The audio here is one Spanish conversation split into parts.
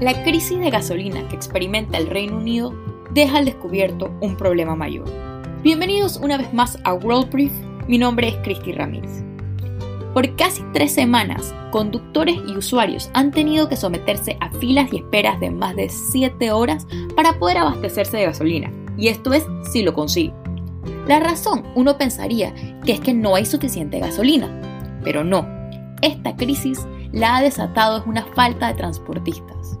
La crisis de gasolina que experimenta el Reino Unido deja al descubierto un problema mayor. Bienvenidos una vez más a World Brief, mi nombre es Cristi Ramírez. Por casi tres semanas, conductores y usuarios han tenido que someterse a filas y esperas de más de 7 horas para poder abastecerse de gasolina, y esto es si lo consigue. La razón, uno pensaría que es que no hay suficiente gasolina, pero no. Esta crisis la ha desatado es una falta de transportistas.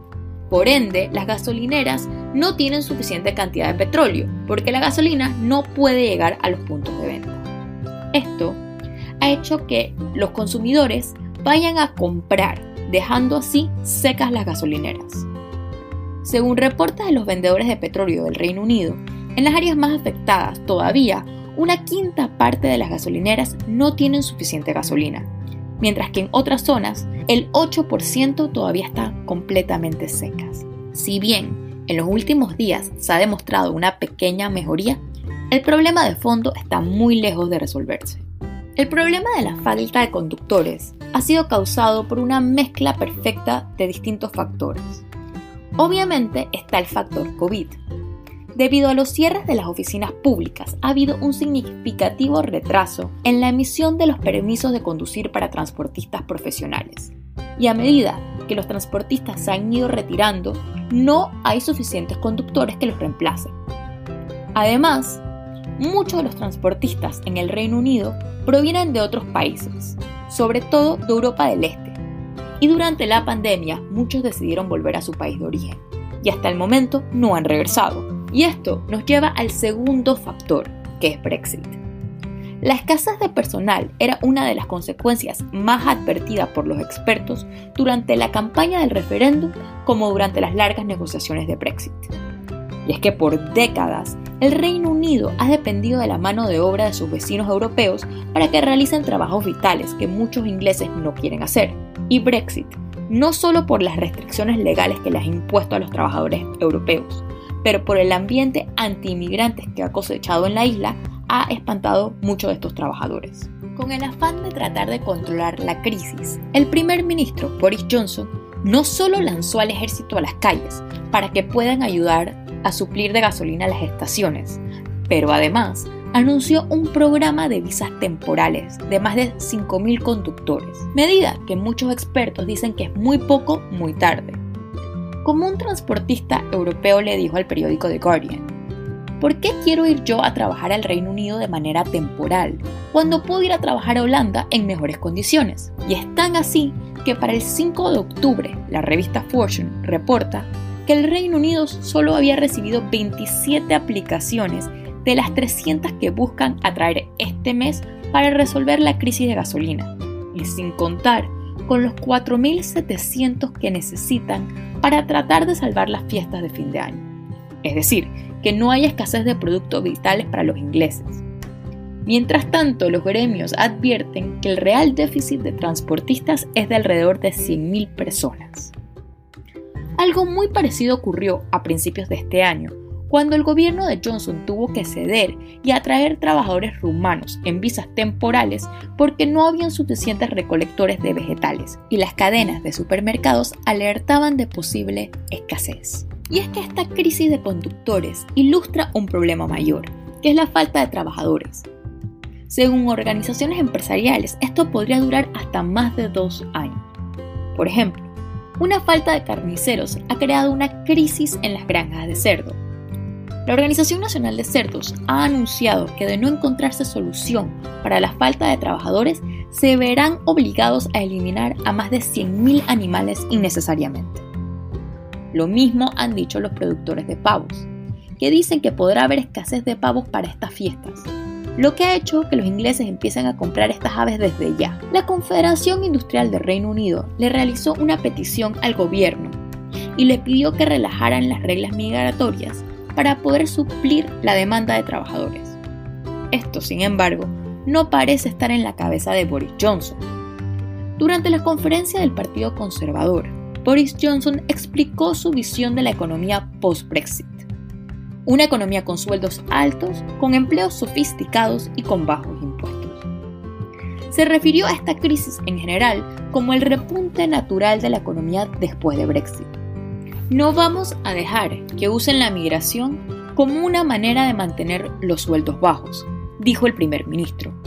Por ende, las gasolineras no tienen suficiente cantidad de petróleo, porque la gasolina no puede llegar a los puntos de venta. Esto ha hecho que los consumidores vayan a comprar, dejando así secas las gasolineras. Según reportes de los vendedores de petróleo del Reino Unido, en las áreas más afectadas todavía una quinta parte de las gasolineras no tienen suficiente gasolina, mientras que en otras zonas el 8% todavía está completamente secas. Si bien en los últimos días se ha demostrado una pequeña mejoría, el problema de fondo está muy lejos de resolverse. El problema de la falta de conductores ha sido causado por una mezcla perfecta de distintos factores. Obviamente está el factor COVID, Debido a los cierres de las oficinas públicas, ha habido un significativo retraso en la emisión de los permisos de conducir para transportistas profesionales. Y a medida que los transportistas se han ido retirando, no hay suficientes conductores que los reemplacen. Además, muchos de los transportistas en el Reino Unido provienen de otros países, sobre todo de Europa del Este. Y durante la pandemia, muchos decidieron volver a su país de origen. Y hasta el momento no han regresado y esto nos lleva al segundo factor, que es Brexit. La escasez de personal era una de las consecuencias más advertidas por los expertos durante la campaña del referéndum como durante las largas negociaciones de Brexit. Y es que por décadas el Reino Unido ha dependido de la mano de obra de sus vecinos europeos para que realicen trabajos vitales que muchos ingleses no quieren hacer. Y Brexit, no solo por las restricciones legales que les ha impuesto a los trabajadores europeos, pero por el ambiente anti-inmigrantes que ha cosechado en la isla, ha espantado muchos de estos trabajadores. Con el afán de tratar de controlar la crisis, el primer ministro Boris Johnson no solo lanzó al ejército a las calles para que puedan ayudar a suplir de gasolina las estaciones, pero además anunció un programa de visas temporales de más de 5.000 conductores, medida que muchos expertos dicen que es muy poco, muy tarde como un transportista europeo le dijo al periódico The Guardian, ¿por qué quiero ir yo a trabajar al Reino Unido de manera temporal cuando puedo ir a trabajar a Holanda en mejores condiciones? Y es tan así que para el 5 de octubre la revista Fortune reporta que el Reino Unido solo había recibido 27 aplicaciones de las 300 que buscan atraer este mes para resolver la crisis de gasolina, y sin contar con los 4.700 que necesitan para tratar de salvar las fiestas de fin de año. Es decir, que no hay escasez de productos vitales para los ingleses. Mientras tanto, los gremios advierten que el real déficit de transportistas es de alrededor de 100.000 personas. Algo muy parecido ocurrió a principios de este año, cuando el gobierno de Johnson tuvo que ceder y atraer trabajadores rumanos en visas temporales porque no habían suficientes recolectores de vegetales y las cadenas de supermercados alertaban de posible escasez. Y es que esta crisis de conductores ilustra un problema mayor, que es la falta de trabajadores. Según organizaciones empresariales, esto podría durar hasta más de dos años. Por ejemplo, una falta de carniceros ha creado una crisis en las granjas de cerdo, la Organización Nacional de Cerdos ha anunciado que de no encontrarse solución para la falta de trabajadores, se verán obligados a eliminar a más de 100.000 animales innecesariamente. Lo mismo han dicho los productores de pavos, que dicen que podrá haber escasez de pavos para estas fiestas, lo que ha hecho que los ingleses empiecen a comprar estas aves desde ya. La Confederación Industrial del Reino Unido le realizó una petición al gobierno y le pidió que relajaran las reglas migratorias para poder suplir la demanda de trabajadores. Esto, sin embargo, no parece estar en la cabeza de Boris Johnson. Durante la conferencia del Partido Conservador, Boris Johnson explicó su visión de la economía post-Brexit. Una economía con sueldos altos, con empleos sofisticados y con bajos impuestos. Se refirió a esta crisis en general como el repunte natural de la economía después de Brexit No vamos a dejar que usen la migración como una manera de mantener los sueldos bajos, dijo el primer ministro.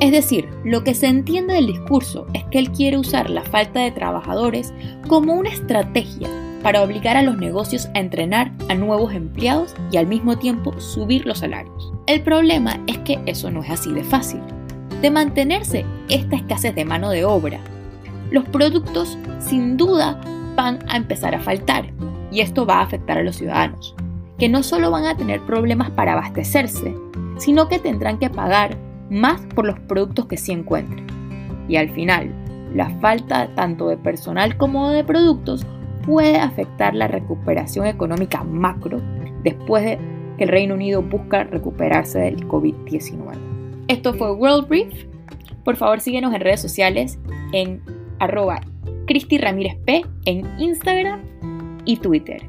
Es decir, lo que se entiende del discurso es que él quiere usar la falta de trabajadores como una estrategia para obligar a los negocios a entrenar a nuevos empleados y al mismo tiempo subir los salarios. El problema es que eso no es así de fácil. De mantenerse esta escasez de mano de obra, los productos sin duda van a empezar a faltar y esto va a afectar a los ciudadanos, que no solo van a tener problemas para abastecerse, sino que tendrán que pagar más por los productos que sí encuentren. Y al final, la falta tanto de personal como de productos puede afectar la recuperación económica macro después de que el Reino Unido busca recuperarse del COVID-19. Esto fue World Brief. Por favor síguenos en redes sociales en arroba P en Instagram y Twitter.